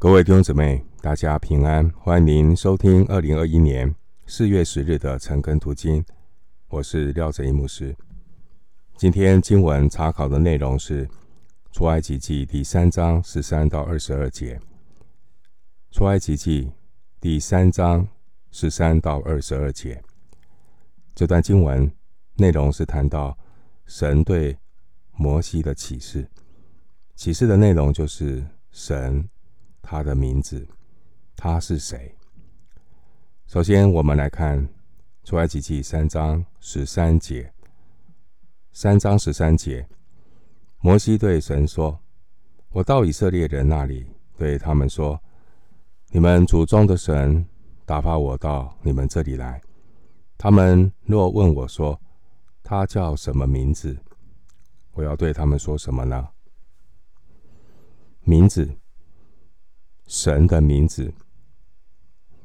各位弟兄姊妹，大家平安，欢迎您收听二零二一年四月十日的晨更读经。我是廖哲一牧师。今天经文查考的内容是出埃及记第三章十三到二十二节。出埃及记第三章十三到二十二节，这段经文内容是谈到神对摩西的启示，启示的内容就是神。他的名字，他是谁？首先，我们来看出埃及记三章十三节。三章十三节，摩西对神说：“我到以色列人那里，对他们说：你们祖宗的神打发我到你们这里来。他们若问我说，他叫什么名字？我要对他们说什么呢？名字。”神的名字，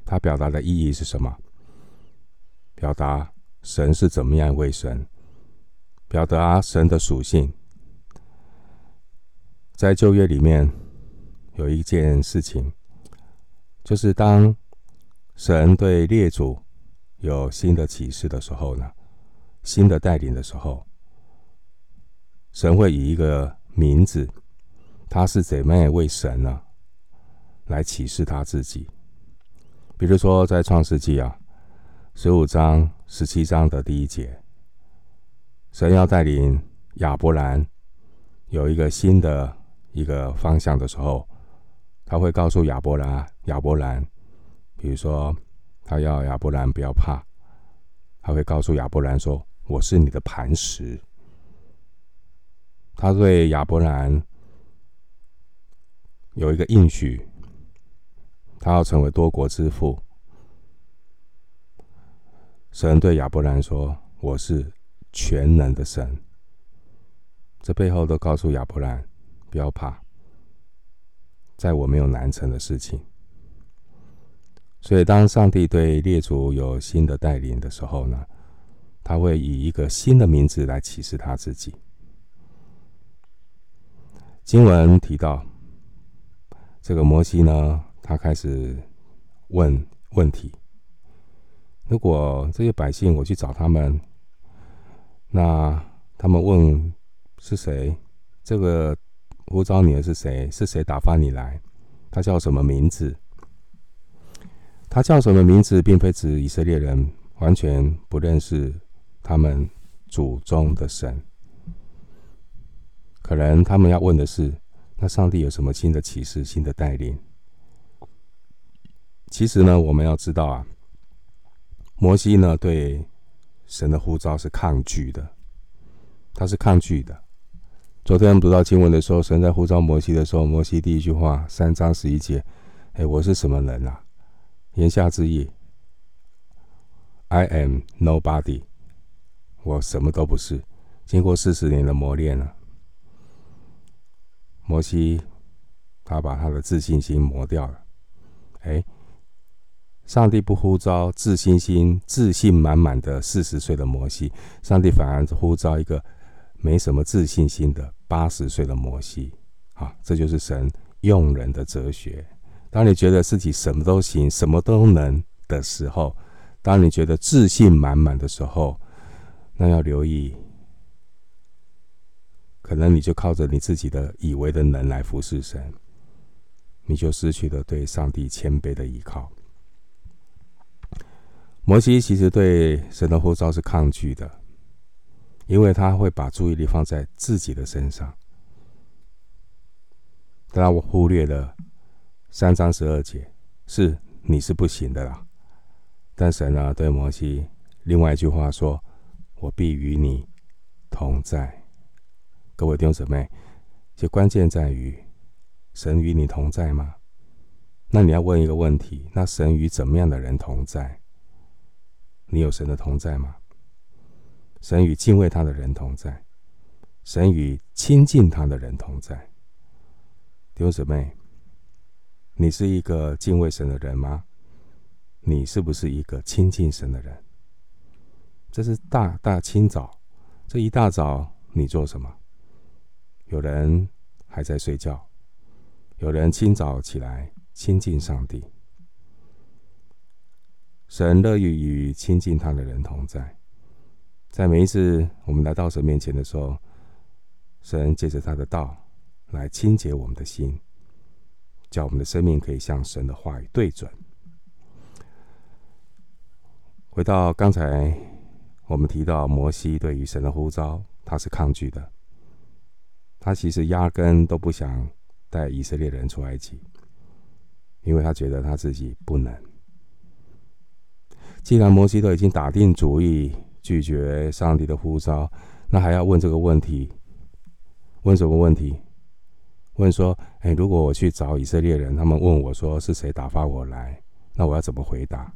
它表达的意义是什么？表达神是怎么样一位神，表达神的属性。在旧约里面有一件事情，就是当神对列祖有新的启示的时候呢，新的带领的时候，神会以一个名字，他是怎么样一位神呢？来启示他自己，比如说在创世纪啊，十五章、十七章的第一节，神要带领亚伯兰有一个新的一个方向的时候，他会告诉亚伯兰，亚伯兰，比如说他要亚伯兰不要怕，他会告诉亚伯兰说：“我是你的磐石。”他对亚伯兰有一个应许。他要成为多国之父。神对亚伯兰说：“我是全能的神。”这背后都告诉亚伯兰，不要怕，在我没有难成的事情。所以，当上帝对列祖有新的带领的时候呢，他会以一个新的名字来启示他自己。经文提到，这个摩西呢。他开始问问题：如果这些百姓我去找他们，那他们问是谁？这个呼召你的是谁？是谁打发你来？他叫什么名字？他叫什么名字，并非指以色列人完全不认识他们祖宗的神。可能他们要问的是：那上帝有什么新的启示、新的带领？其实呢，我们要知道啊，摩西呢对神的呼召是抗拒的，他是抗拒的。昨天读到经文的时候，神在呼召摩西的时候，摩西第一句话三章十一节：“哎，我是什么人啊？”言下之意，I am nobody，我什么都不是。经过四十年的磨练了，摩西他把他的自信心磨掉了。哎。上帝不呼召自信心、自信满满的四十岁的摩西，上帝反而呼召一个没什么自信心的八十岁的摩西。啊，这就是神用人的哲学。当你觉得自己什么都行、什么都能的时候，当你觉得自信满满的时候，那要留意，可能你就靠着你自己的以为的能来服侍神，你就失去了对上帝谦卑的依靠。摩西其实对神的呼召是抗拒的，因为他会把注意力放在自己的身上，但我忽略了三章十二节，是你是不行的啦。但神呢，对摩西另外一句话说：“我必与你同在。”各位弟兄姊妹，其关键在于神与你同在吗？那你要问一个问题：那神与怎么样的人同在？你有神的同在吗？神与敬畏他的人同在，神与亲近他的人同在。弟兄姊妹，你是一个敬畏神的人吗？你是不是一个亲近神的人？这是大大清早，这一大早你做什么？有人还在睡觉，有人清早起来亲近上帝。神乐意与亲近他的人同在，在每一次我们来到神面前的时候，神借着他的道来清洁我们的心，叫我们的生命可以向神的话语对准。回到刚才我们提到摩西对于神的呼召，他是抗拒的，他其实压根都不想带以色列人出埃及，因为他觉得他自己不能。既然摩西都已经打定主意拒绝上帝的呼召，那还要问这个问题？问什么问题？问说：“哎，如果我去找以色列人，他们问我说是谁打发我来，那我要怎么回答？”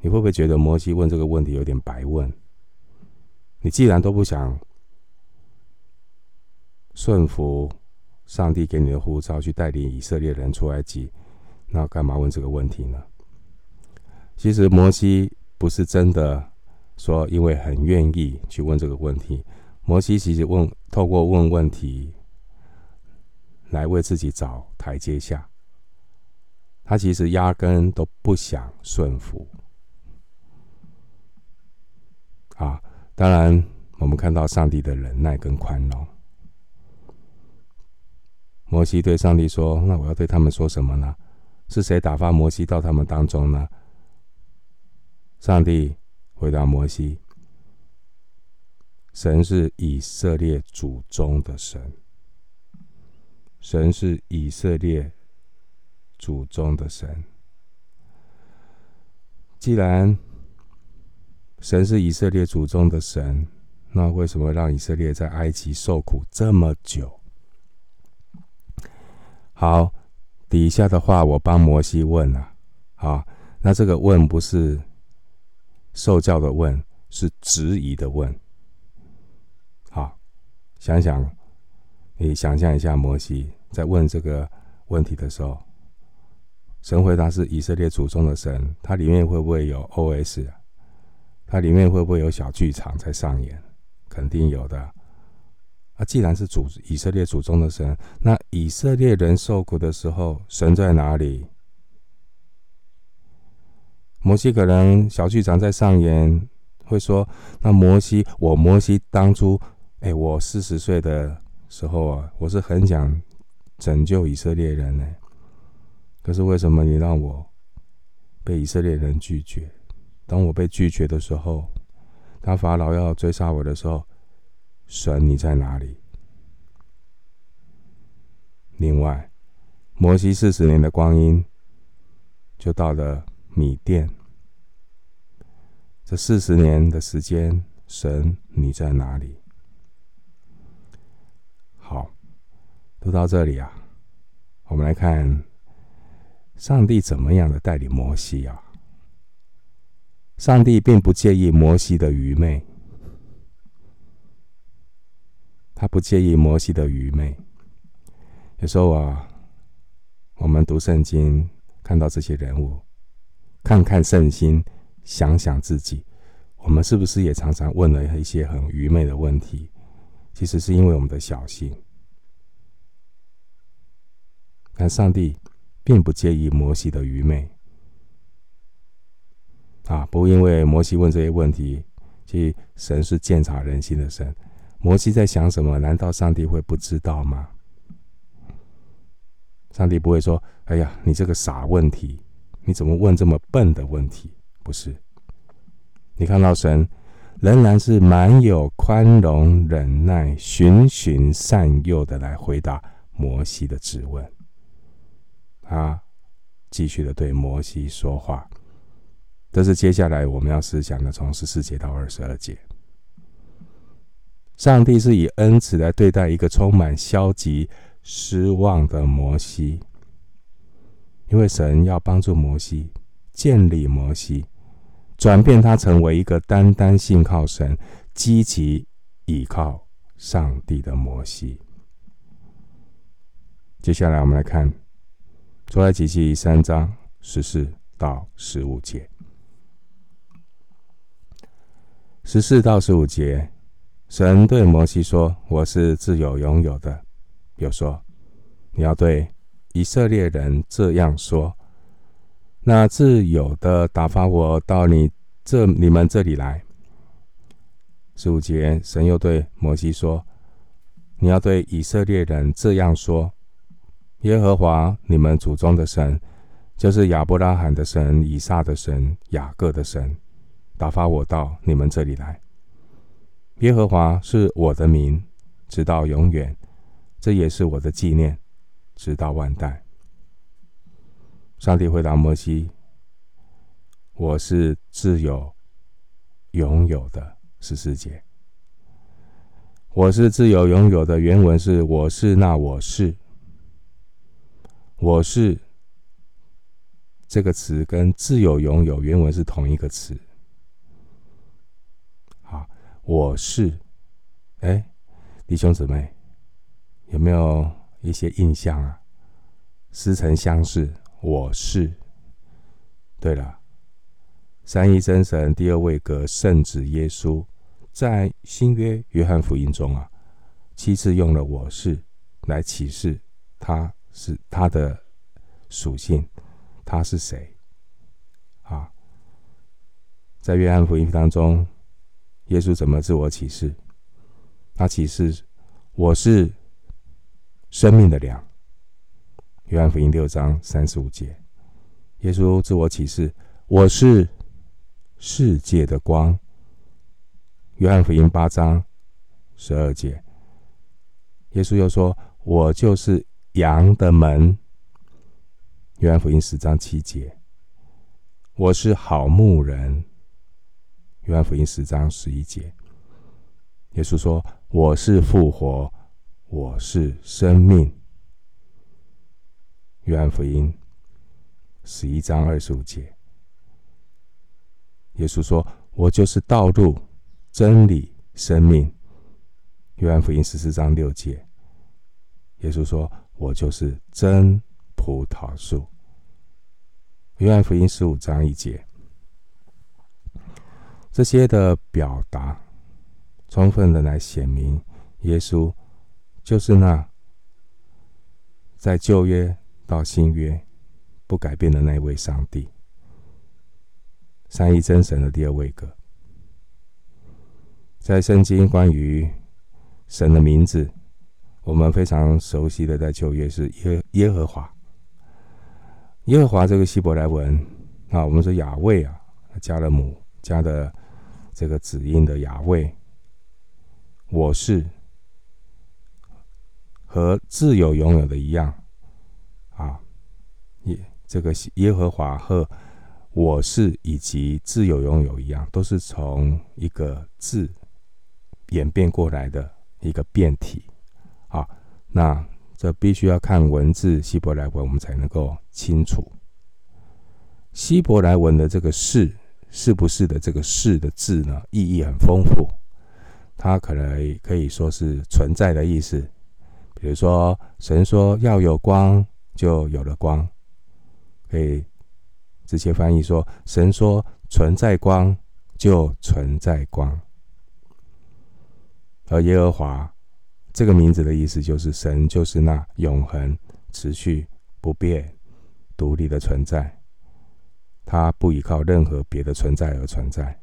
你会不会觉得摩西问这个问题有点白问？你既然都不想顺服上帝给你的呼召，去带领以色列人出埃及，那干嘛问这个问题呢？其实摩西不是真的说，因为很愿意去问这个问题。摩西其实问，透过问问题来为自己找台阶下。他其实压根都不想顺服。啊，当然我们看到上帝的忍耐跟宽容。摩西对上帝说：“那我要对他们说什么呢？是谁打发摩西到他们当中呢？”上帝回答摩西：“神是以色列祖宗的神，神是以色列祖宗的神。既然神是以色列祖宗的神，那为什么让以色列在埃及受苦这么久？”好，底下的话我帮摩西问了。好，那这个问不是。受教的问是质疑的问。好，想想，你想象一下，摩西在问这个问题的时候，神回答是以色列祖宗的神，它里面会不会有 OS？它里面会不会有小剧场在上演？肯定有的。啊，既然是主以色列祖宗的神，那以色列人受苦的时候，神在哪里？摩西可能小剧场在上演，会说：“那摩西，我摩西当初，哎，我四十岁的时候啊，我是很想拯救以色列人呢。可是为什么你让我被以色列人拒绝？当我被拒绝的时候，当法老要追杀我的时候，神你在哪里？另外，摩西四十年的光阴就到了。”米甸，这四十年的时间，神你在哪里？好，读到这里啊，我们来看上帝怎么样的带领摩西啊。上帝并不介意摩西的愚昧，他不介意摩西的愚昧。有时候啊，我们读圣经看到这些人物。看看圣心，想想自己，我们是不是也常常问了一些很愚昧的问题？其实是因为我们的小心。但上帝并不介意摩西的愚昧啊！不因为摩西问这些问题，其实神是鉴察人心的神。摩西在想什么？难道上帝会不知道吗？上帝不会说：“哎呀，你这个傻问题。”你怎么问这么笨的问题？不是，你看到神仍然是蛮有宽容、忍耐、循循善诱的来回答摩西的质问。他继续的对摩西说话，这是接下来我们要思想的，从十四节到二十二节。上帝是以恩慈来对待一个充满消极、失望的摩西。因为神要帮助摩西，建立摩西，转变他成为一个单单信靠神、积极倚靠上帝的摩西。接下来我们来看出埃及记三章十四到十五节。十四到十五节，神对摩西说：“我是自有拥有的。”又说：“你要对。”以色列人这样说：那自有的打发我到你这你们这里来。十五节，神又对摩西说：你要对以色列人这样说：耶和华你们祖宗的神，就是亚伯拉罕的神、以撒的神、雅各的神，打发我到你们这里来。耶和华是我的名，直到永远，这也是我的纪念，直到万代。上帝回答摩西：“我是自有、拥有的。”十四节，我是自有、拥有的。原文是“我是那我是”，我是这个词跟自有、拥有原文是同一个词。好，我是，哎，弟兄姊妹，有没有一些印象啊？似曾相识。我是。对了，三一真神第二位格圣子耶稣，在新约约翰福音中啊，七次用了“我是”来启示他是他的属性，他是谁？啊，在约翰福音当中，耶稣怎么自我启示？他启示我是生命的粮。约翰福音六章三十五节，耶稣自我启示：“我是世界的光。”约翰福音八章十二节，耶稣又说：“我就是羊的门。”约翰福音十章七节，我是好牧人。约翰福音十章十一节，耶稣说：“我是复活，我是生命。”约翰福音十一章二十五节，耶稣说：“我就是道路、真理、生命。”约翰福音十四章六节，耶稣说：“我就是真葡萄树。”约翰福音十五章一节，这些的表达，充分的来显明，耶稣就是那在旧约。到新约不改变的那位上帝，三一真神的第二位格，在圣经关于神的名字，我们非常熟悉的在旧约是耶耶和华。耶和华这个希伯来文啊，我们说雅卫啊，加了母加的这个子音的雅卫，我是和自由拥有的一样。啊，耶，这个耶和华和我是以及自由拥有一样，都是从一个字演变过来的一个变体。啊，那这必须要看文字希伯来文，我们才能够清楚。希伯来文的这个是是不是的这个是的字呢，意义很丰富，它可能可以说是存在的意思。比如说，神说要有光。就有了光，可以直接翻译说：“神说存在光，就存在光。”而耶和华这个名字的意思就是神就是那永恒、持续、不变、独立的存在，他不依靠任何别的存在而存在。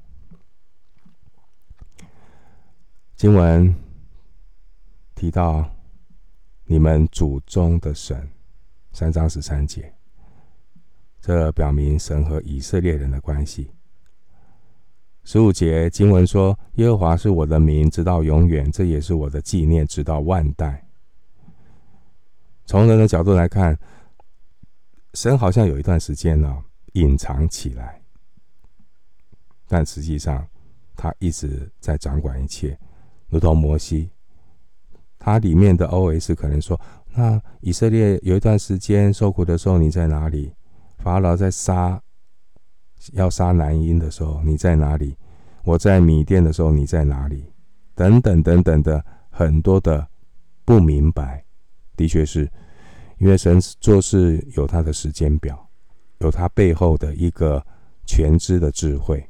经文提到你们祖宗的神。三章十三节，这表明神和以色列人的关系。十五节经文说：“耶和华是我的名，直到永远，这也是我的纪念，直到万代。”从人的角度来看，神好像有一段时间呢隐藏起来，但实际上他一直在掌管一切，如同摩西，它里面的 OS 可能说。那以色列有一段时间受苦的时候，你在哪里？法老在杀要杀男婴的时候，你在哪里？我在米甸的时候，你在哪里？等等等等的很多的不明白，的确是因为神做事有他的时间表，有他背后的一个全知的智慧，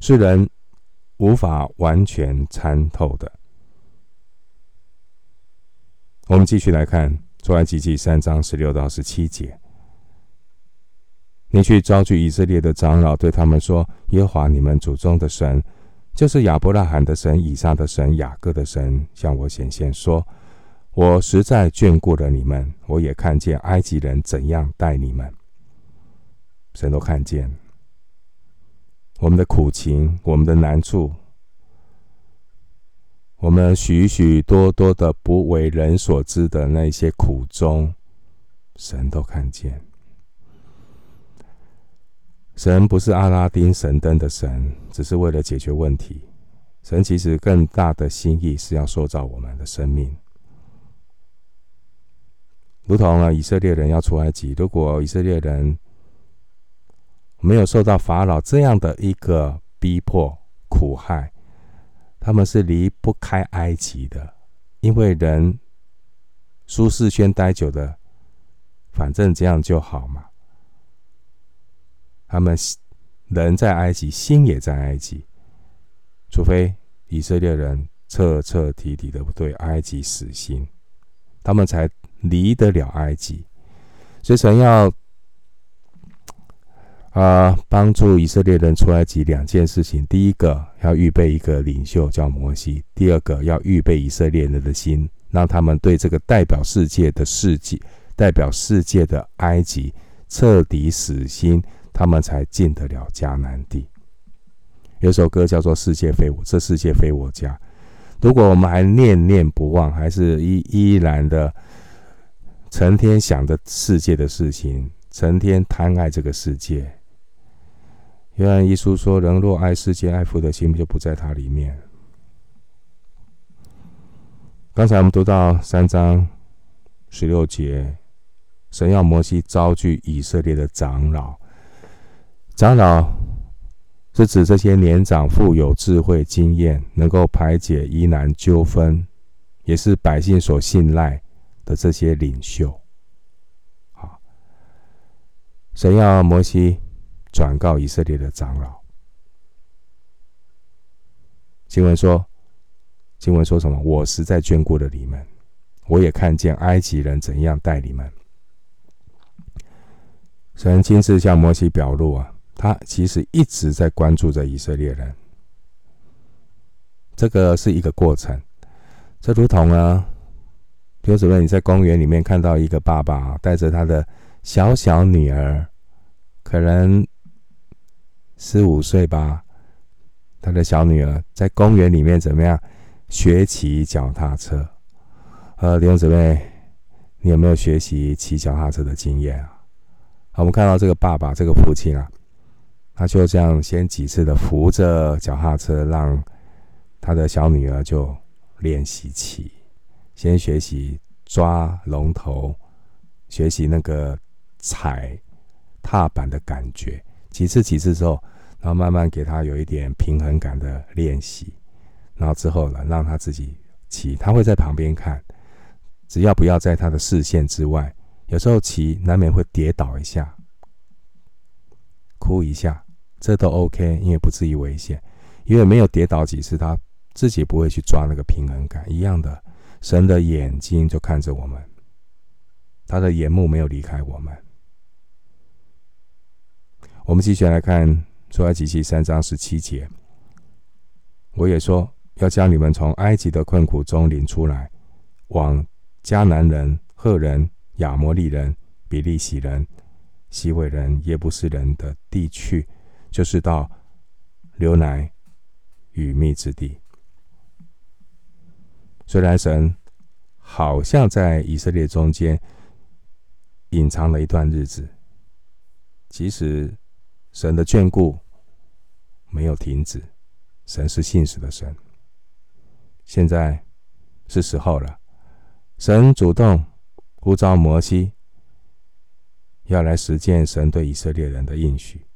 是人无法完全参透的。我们继续来看出埃及记三章十六到十七节。你去招聚以色列的长老，对他们说：“耶和华你们祖宗的神，就是亚伯拉罕的神、以撒的神、雅各的神，向我显现说：我实在眷顾了你们，我也看见埃及人怎样待你们。神都看见我们的苦情，我们的难处。”我们许许多多的不为人所知的那些苦衷，神都看见。神不是阿拉丁神灯的神，只是为了解决问题。神其实更大的心意是要塑造我们的生命，如同啊以色列人要出埃及，如果以色列人没有受到法老这样的一个逼迫苦害。他们是离不开埃及的，因为人舒适圈待久的，反正这样就好嘛。他们人在埃及，心也在埃及，除非以色列人彻彻底底的对埃及死心，他们才离得了埃及。所以神要。啊，帮助以色列人出埃及两件事情：第一个要预备一个领袖叫摩西；第二个要预备以色列人的心，让他们对这个代表世界的世界、代表世界的埃及彻底死心，他们才进得了迦南地。有首歌叫做《世界非我，这世界非我家》。如果我们还念念不忘，还是依依然的成天想着世界的事情，成天贪爱这个世界。约翰一书说：“人若爱世界，爱父的心就不在他里面。”刚才我们读到三章十六节，神要摩西招聚以色列的长老。长老是指这些年长、富有智慧、经验，能够排解疑难纠纷，也是百姓所信赖的这些领袖。好，神要摩西。转告以色列的长老，经文说：“经文说什么？我实在眷顾了你们，我也看见埃及人怎样待你们。”神亲自向摩西表露啊，他其实一直在关注着以色列人。这个是一个过程，这如同呢，比如说你在公园里面看到一个爸爸带着他的小小女儿，可能。十五岁吧，他的小女儿在公园里面怎么样学骑脚踏车？呃，弟兄姊妹，你有没有学习骑脚踏车的经验啊？好，我们看到这个爸爸，这个父亲啊，他就这样先几次的扶着脚踏车，让他的小女儿就练习骑，先学习抓龙头，学习那个踩踏板的感觉。几次几次之后，然后慢慢给他有一点平衡感的练习，然后之后呢，让他自己骑，他会在旁边看，只要不要在他的视线之外。有时候骑难免会跌倒一下，哭一下，这都 OK，因为不至于危险，因为没有跌倒几次，他自己不会去抓那个平衡感。一样的，神的眼睛就看着我们，他的眼目没有离开我们。我们继续来看出埃及记三章十七节。我也说要将你们从埃及的困苦中领出来，往迦南人、赫人、亚摩利人、比利洗人、希未人、耶布斯人的地去，就是到流奶与蜜之地。虽然神好像在以色列中间隐藏了一段日子，其实。神的眷顾没有停止，神是信实的神。现在是时候了，神主动呼召摩西，要来实践神对以色列人的应许。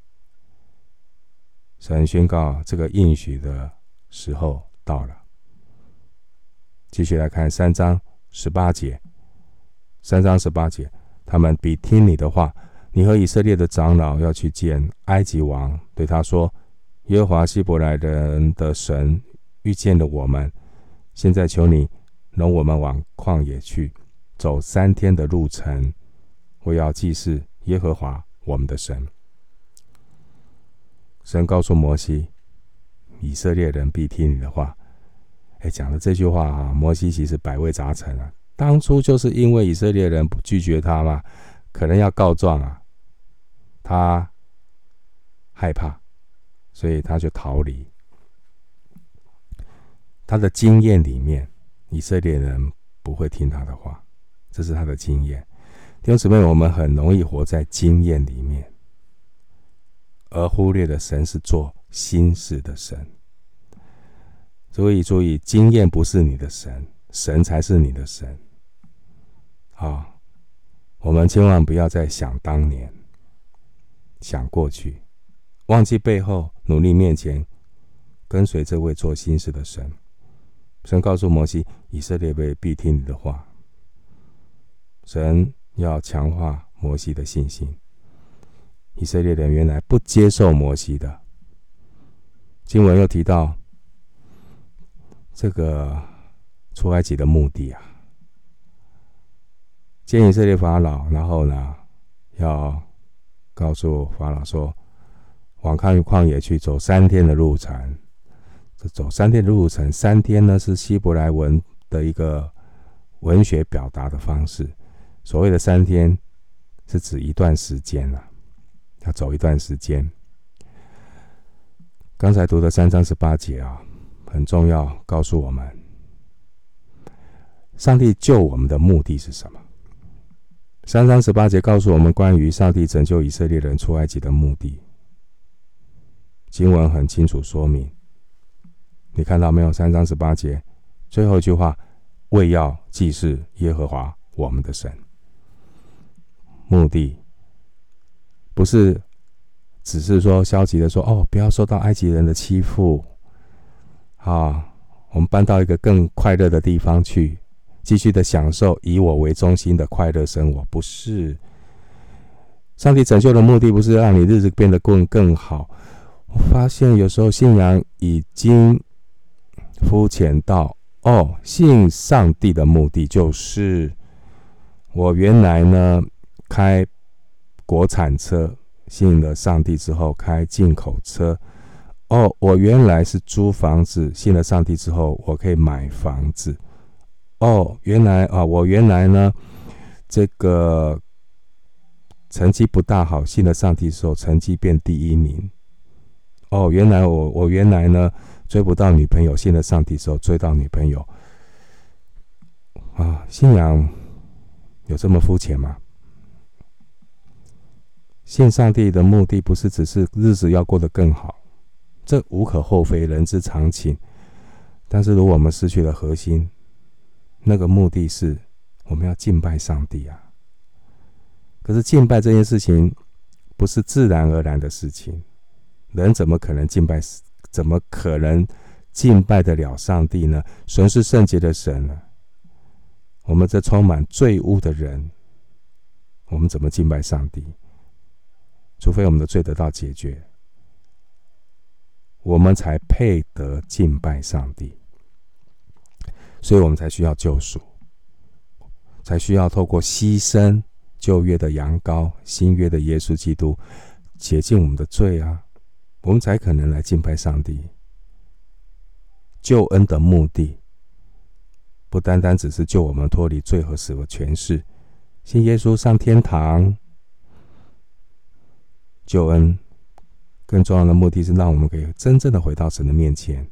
神宣告这个应许的时候到了。继续来看三章十八节，三章十八节，他们必听你的话。你和以色列的长老要去见埃及王，对他说：“耶和华希伯来人的神遇见了我们，现在求你容我们往旷野去，走三天的路程，我要祭祀耶和华我们的神。神告诉摩西，以色列人必听你的话。哎，讲了这句话啊，摩西其实百味杂陈啊。当初就是因为以色列人不拒绝他嘛，可能要告状啊，他害怕，所以他就逃离。他的经验里面，以色列人不会听他的话，这是他的经验。弟兄姊妹，我们很容易活在经验里面，而忽略的神是做新事的神。所以，注意，经验不是你的神，神才是你的神。好，我们千万不要再想当年，想过去，忘记背后，努力面前，跟随这位做新事的神。神告诉摩西，以色列人必听你的话。神要强化摩西的信心。以色列人原来不接受摩西的。经文又提到。这个出埃及的目的啊，见以色列法老，然后呢，要告诉法老说，往旷旷野去走三天的路程。这走三天的路程，三天呢是希伯来文的一个文学表达的方式。所谓的三天，是指一段时间啊，要走一段时间。刚才读的三章十八节啊。很重要，告诉我们，上帝救我们的目的是什么？三章十八节告诉我们关于上帝拯救以色列人出埃及的目的。经文很清楚说明，你看到没有？三章十八节最后一句话，为要祭祀耶和华我们的神。目的不是只是说消极的说哦，不要受到埃及人的欺负。啊，我们搬到一个更快乐的地方去，继续的享受以我为中心的快乐生活。不是，上帝拯救的目的不是让你日子变得更更好。我发现有时候信仰已经肤浅到哦，信上帝的目的就是我原来呢开国产车，信了上帝之后开进口车。哦，我原来是租房子，信了上帝之后，我可以买房子。哦，原来啊，我原来呢，这个成绩不大好，信了上帝之后，成绩变第一名。哦，原来我我原来呢，追不到女朋友，信了上帝之后，追到女朋友。啊，信仰有这么肤浅吗？信上帝的目的不是只是日子要过得更好。这无可厚非，人之常情。但是，如果我们失去了核心，那个目的是我们要敬拜上帝啊。可是，敬拜这件事情不是自然而然的事情，人怎么可能敬拜？怎么可能敬拜得了上帝呢？神是圣洁的神呢？我们这充满罪污的人，我们怎么敬拜上帝？除非我们的罪得到解决。我们才配得敬拜上帝，所以我们才需要救赎，才需要透过牺牲旧约的羊羔，新约的耶稣基督洁净我们的罪啊，我们才可能来敬拜上帝。救恩的目的不单单只是救我们脱离罪和死的权势，信耶稣上天堂，救恩。更重要的目的是让我们可以真正的回到神的面前，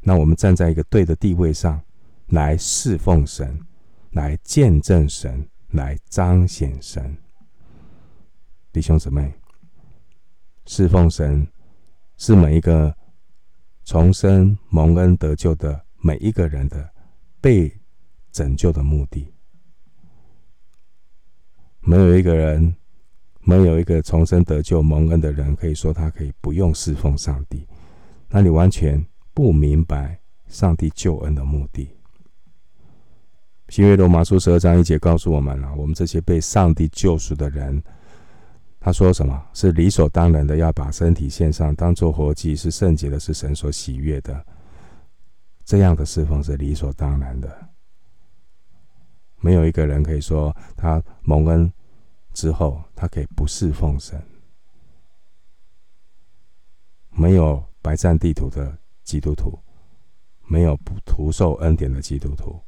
那我们站在一个对的地位上来侍奉神，来见证神，来彰显神。弟兄姊妹，侍奉神是每一个重生蒙恩得救的每一个人的被拯救的目的。没有一个人。没有一个重生得救蒙恩的人，可以说他可以不用侍奉上帝。那你完全不明白上帝救恩的目的。新约罗马书十二章一节告诉我们了：我们这些被上帝救赎的人，他说什么？是理所当然的要把身体献上，当做活祭，是圣洁的，是神所喜悦的。这样的侍奉是理所当然的。没有一个人可以说他蒙恩之后，他可以不侍奉神。没有白占地图的基督徒，没有不徒受恩典的基督徒。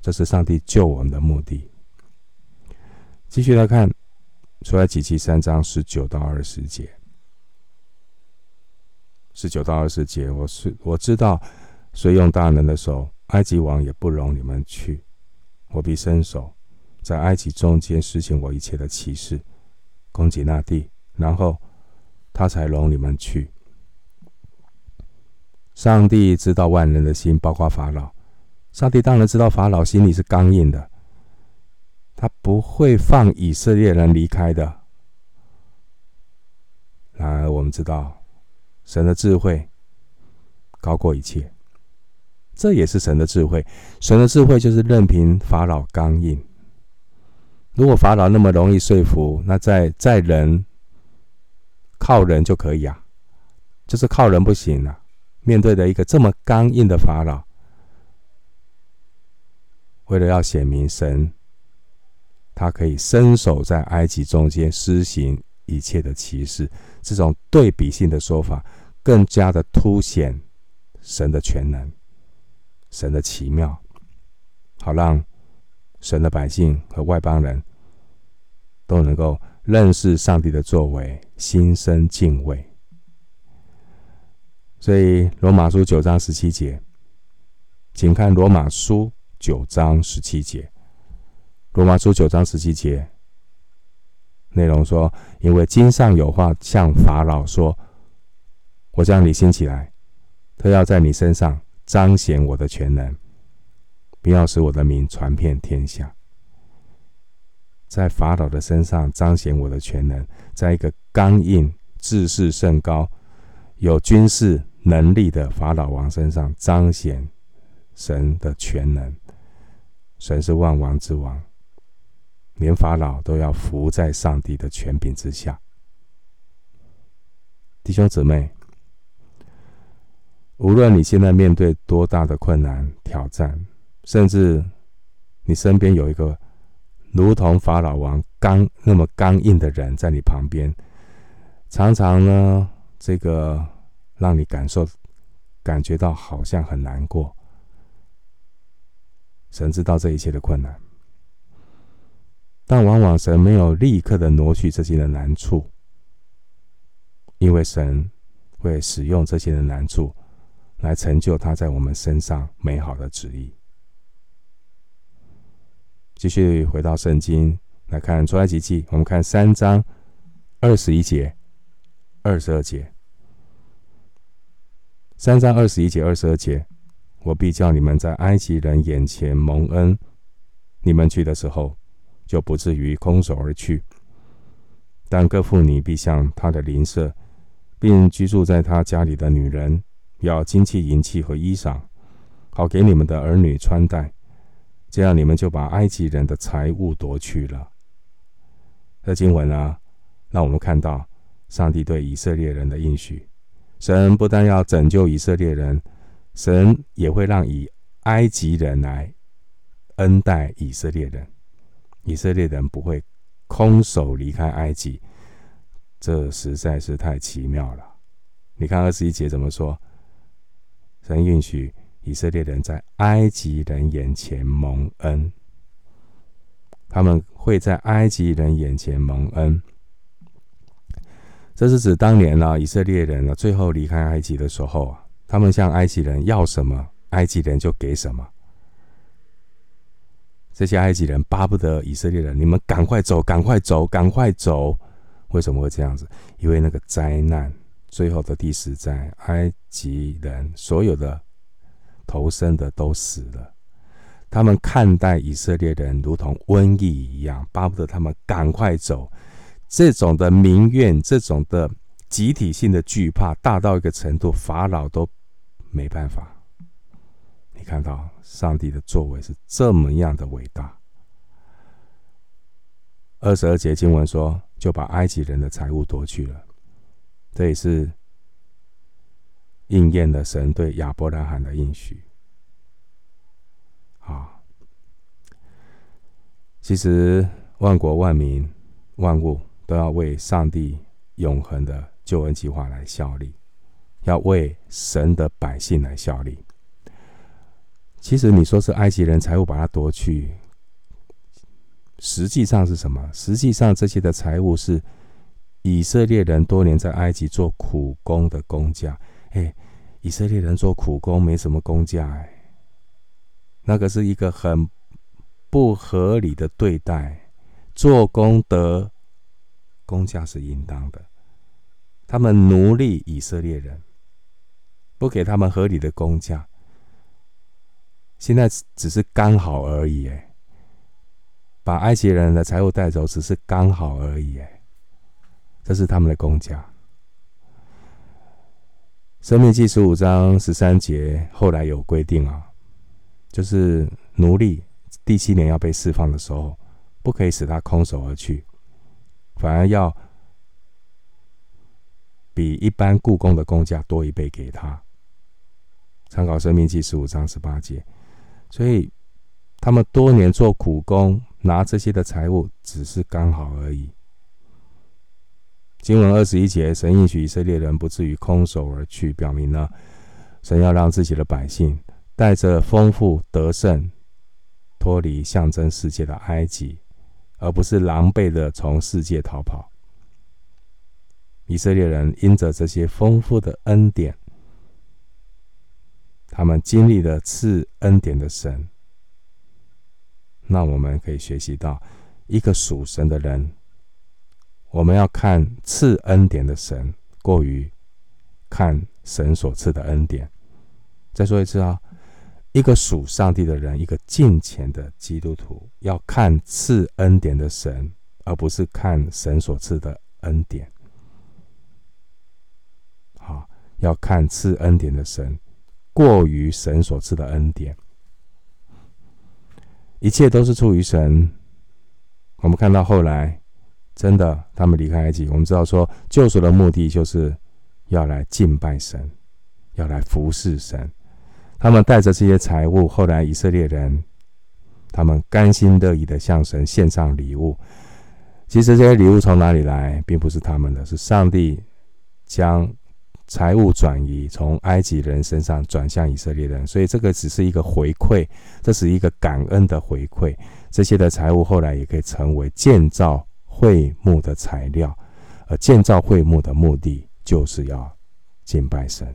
这是上帝救我们的目的。继续来看，出埃及记三章十九到二十节。十九到二十节，我是我知道，虽用大能的手，埃及王也不容你们去。我必伸手，在埃及中间施行我一切的奇事，攻击那地，然后他才容你们去。上帝知道万人的心，包括法老。上帝当然知道法老心里是刚硬的，他不会放以色列人离开的。然而，我们知道神的智慧高过一切，这也是神的智慧。神的智慧就是任凭法老刚硬。如果法老那么容易说服，那在在人靠人就可以啊，就是靠人不行啊。面对的一个这么刚硬的法老。为了要显明神，他可以伸手在埃及中间施行一切的奇事，这种对比性的说法，更加的凸显神的全能、神的奇妙，好让神的百姓和外邦人都能够认识上帝的作为，心生敬畏。所以，罗马书九章十七节，请看罗马书。九章十七节，罗马书九章十七节内容说：“因为经上有话向法老说，我将你兴起来，他要在你身上彰显我的全能，并要使我的名传遍天下。在法老的身上彰显我的全能，在一个刚硬、志势甚高、有军事能力的法老王身上彰显神的全能。”神是万王之王，连法老都要服在上帝的权柄之下。弟兄姊妹，无论你现在面对多大的困难挑战，甚至你身边有一个如同法老王刚那么刚硬的人在你旁边，常常呢，这个让你感受感觉到好像很难过。神知道这一切的困难，但往往神没有立刻的挪去这些的难处，因为神会使用这些的难处来成就他在我们身上美好的旨意。继续回到圣经来看出埃及记，我们看三章二十一节、二十二节，三章二十一节、二十二节。我必叫你们在埃及人眼前蒙恩，你们去的时候就不至于空手而去。但各妇女必向他的邻舍，并居住在他家里的女人，要金器、银器和衣裳，好给你们的儿女穿戴。这样你们就把埃及人的财物夺去了。这经文啊，让我们看到上帝对以色列人的应许。神不但要拯救以色列人。神也会让以埃及人来恩待以色列人，以色列人不会空手离开埃及，这实在是太奇妙了。你看二十一节怎么说？神允许以色列人在埃及人眼前蒙恩，他们会在埃及人眼前蒙恩。这是指当年呢，以色列人呢最后离开埃及的时候啊。他们向埃及人要什么，埃及人就给什么。这些埃及人巴不得以色列人，你们赶快走，赶快走，赶快走。为什么会这样子？因为那个灾难，最后的第十灾，埃及人所有的投生的都死了。他们看待以色列人如同瘟疫一样，巴不得他们赶快走。这种的民怨，这种的集体性的惧怕，大到一个程度，法老都。没办法，你看到上帝的作为是这么样的伟大。二十二节经文说，就把埃及人的财物夺去了，这也是应验了神对亚伯拉罕的应许。啊，其实万国万民万物都要为上帝永恒的救恩计划来效力，要为神的百姓来效力。其实你说是埃及人财物把它夺去，实际上是什么？实际上这些的财物是以色列人多年在埃及做苦工的工价。哎，以色列人做苦工没什么工价哎，那个是一个很不合理的对待。做工得工价是应当的，他们奴隶以色列人，不给他们合理的工价。现在只是刚好而已，哎，把埃及人的财物带走，只是刚好而已，哎，这是他们的工价。申命记十五章十三节后来有规定啊，就是奴隶第七年要被释放的时候，不可以使他空手而去，反而要比一般雇工的工价多一倍给他。参考生命记十五章十八节。所以，他们多年做苦工，拿这些的财物，只是刚好而已。经文二十一节，神应许以色列人不至于空手而去，表明了神要让自己的百姓带着丰富得胜，脱离象征世界的埃及，而不是狼狈的从世界逃跑。以色列人因着这些丰富的恩典。他们经历了赐恩典的神，那我们可以学习到一个属神的人，我们要看赐恩典的神，过于看神所赐的恩典。再说一次啊，一个属上帝的人，一个敬虔的基督徒，要看赐恩典的神，而不是看神所赐的恩典。好，要看赐恩典的神。过于神所赐的恩典，一切都是出于神。我们看到后来，真的他们离开埃及，我们知道说救赎的目的就是要来敬拜神，要来服侍神。他们带着这些财物，后来以色列人他们甘心乐意的向神献上礼物。其实这些礼物从哪里来，并不是他们的，是上帝将。财物转移，从埃及人身上转向以色列人，所以这个只是一个回馈，这是一个感恩的回馈。这些的财物后来也可以成为建造会幕的材料，而建造会幕的目的就是要敬拜神。